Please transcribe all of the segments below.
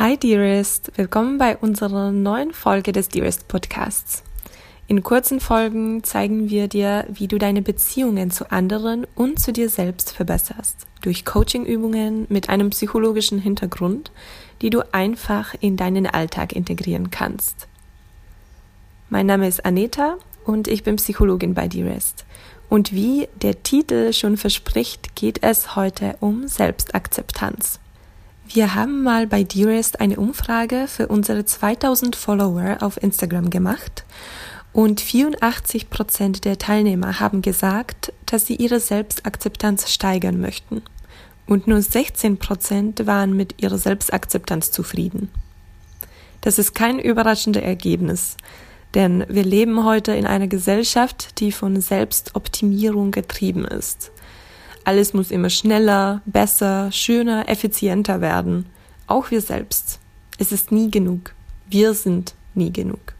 Hi Dearest, willkommen bei unserer neuen Folge des Dearest Podcasts. In kurzen Folgen zeigen wir dir, wie du deine Beziehungen zu anderen und zu dir selbst verbesserst. Durch Coachingübungen mit einem psychologischen Hintergrund, die du einfach in deinen Alltag integrieren kannst. Mein Name ist Aneta und ich bin Psychologin bei Dearest. Und wie der Titel schon verspricht, geht es heute um Selbstakzeptanz. Wir haben mal bei Dearest eine Umfrage für unsere 2000 Follower auf Instagram gemacht und 84 Prozent der Teilnehmer haben gesagt, dass sie ihre Selbstakzeptanz steigern möchten. Und nur 16 Prozent waren mit ihrer Selbstakzeptanz zufrieden. Das ist kein überraschendes Ergebnis, denn wir leben heute in einer Gesellschaft, die von Selbstoptimierung getrieben ist. Alles muss immer schneller, besser, schöner, effizienter werden. Auch wir selbst. Es ist nie genug. Wir sind nie genug.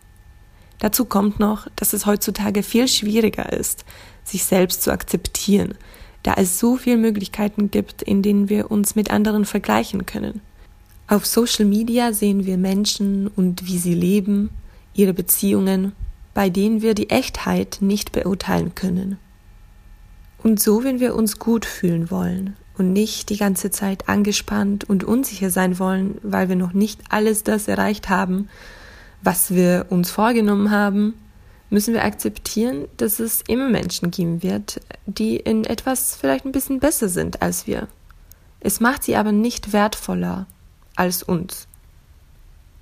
Dazu kommt noch, dass es heutzutage viel schwieriger ist, sich selbst zu akzeptieren, da es so viele Möglichkeiten gibt, in denen wir uns mit anderen vergleichen können. Auf Social Media sehen wir Menschen und wie sie leben, ihre Beziehungen, bei denen wir die Echtheit nicht beurteilen können. Und so, wenn wir uns gut fühlen wollen und nicht die ganze Zeit angespannt und unsicher sein wollen, weil wir noch nicht alles das erreicht haben, was wir uns vorgenommen haben, müssen wir akzeptieren, dass es immer Menschen geben wird, die in etwas vielleicht ein bisschen besser sind als wir. Es macht sie aber nicht wertvoller als uns.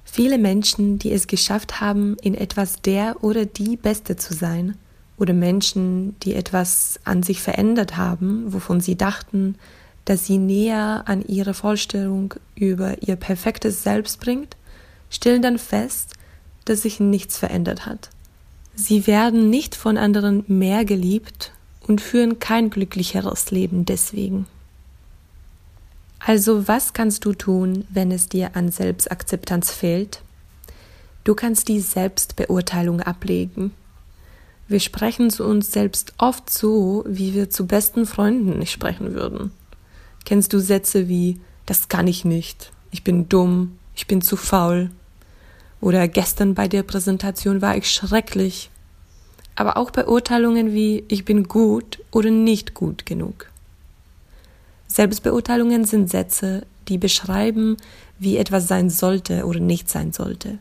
Viele Menschen, die es geschafft haben, in etwas der oder die Beste zu sein, oder Menschen, die etwas an sich verändert haben, wovon sie dachten, dass sie näher an ihre Vorstellung über ihr perfektes Selbst bringt, stellen dann fest, dass sich nichts verändert hat. Sie werden nicht von anderen mehr geliebt und führen kein glücklicheres Leben deswegen. Also was kannst du tun, wenn es dir an Selbstakzeptanz fehlt? Du kannst die Selbstbeurteilung ablegen wir sprechen zu uns selbst oft so, wie wir zu besten Freunden nicht sprechen würden. Kennst du Sätze wie das kann ich nicht, ich bin dumm, ich bin zu faul oder gestern bei der Präsentation war ich schrecklich. Aber auch Beurteilungen wie ich bin gut oder nicht gut genug. Selbstbeurteilungen sind Sätze, die beschreiben, wie etwas sein sollte oder nicht sein sollte.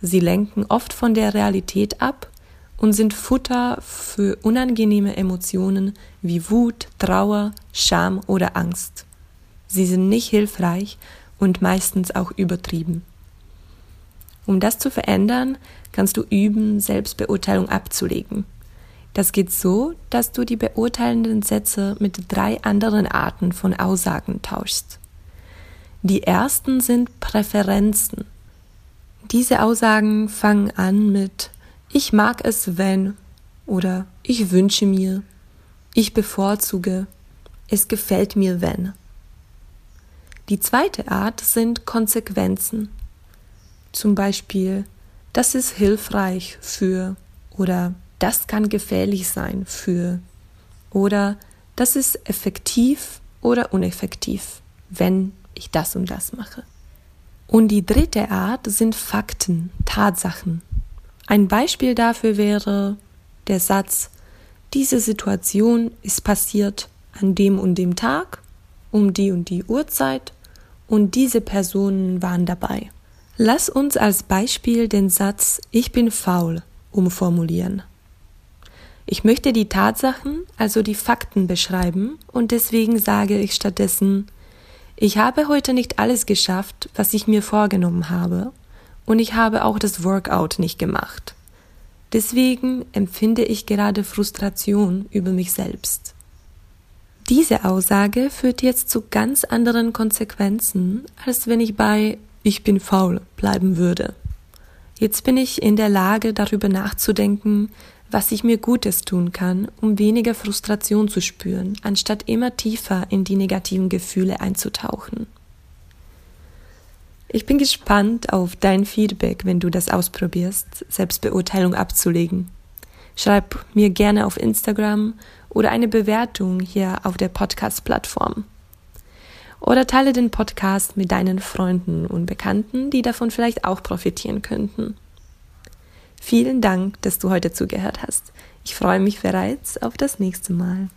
Sie lenken oft von der Realität ab und sind Futter für unangenehme Emotionen wie Wut, Trauer, Scham oder Angst. Sie sind nicht hilfreich und meistens auch übertrieben. Um das zu verändern, kannst du üben, Selbstbeurteilung abzulegen. Das geht so, dass du die beurteilenden Sätze mit drei anderen Arten von Aussagen tauschst. Die ersten sind Präferenzen. Diese Aussagen fangen an mit ich mag es, wenn oder ich wünsche mir, ich bevorzuge, es gefällt mir, wenn. Die zweite Art sind Konsequenzen. Zum Beispiel, das ist hilfreich für oder das kann gefährlich sein für oder das ist effektiv oder uneffektiv, wenn ich das und das mache. Und die dritte Art sind Fakten, Tatsachen. Ein Beispiel dafür wäre der Satz, diese Situation ist passiert an dem und dem Tag, um die und die Uhrzeit und diese Personen waren dabei. Lass uns als Beispiel den Satz Ich bin faul umformulieren. Ich möchte die Tatsachen, also die Fakten beschreiben und deswegen sage ich stattdessen Ich habe heute nicht alles geschafft, was ich mir vorgenommen habe und ich habe auch das Workout nicht gemacht. Deswegen empfinde ich gerade Frustration über mich selbst. Diese Aussage führt jetzt zu ganz anderen Konsequenzen, als wenn ich bei ich bin faul bleiben würde. Jetzt bin ich in der Lage, darüber nachzudenken, was ich mir Gutes tun kann, um weniger Frustration zu spüren, anstatt immer tiefer in die negativen Gefühle einzutauchen. Ich bin gespannt auf dein Feedback, wenn du das ausprobierst, Selbstbeurteilung abzulegen. Schreib mir gerne auf Instagram oder eine Bewertung hier auf der Podcast-Plattform. oder teile den Podcast mit deinen Freunden und Bekannten, die davon vielleicht auch profitieren könnten. Vielen Dank, dass du heute zugehört hast. Ich freue mich bereits auf das nächste Mal.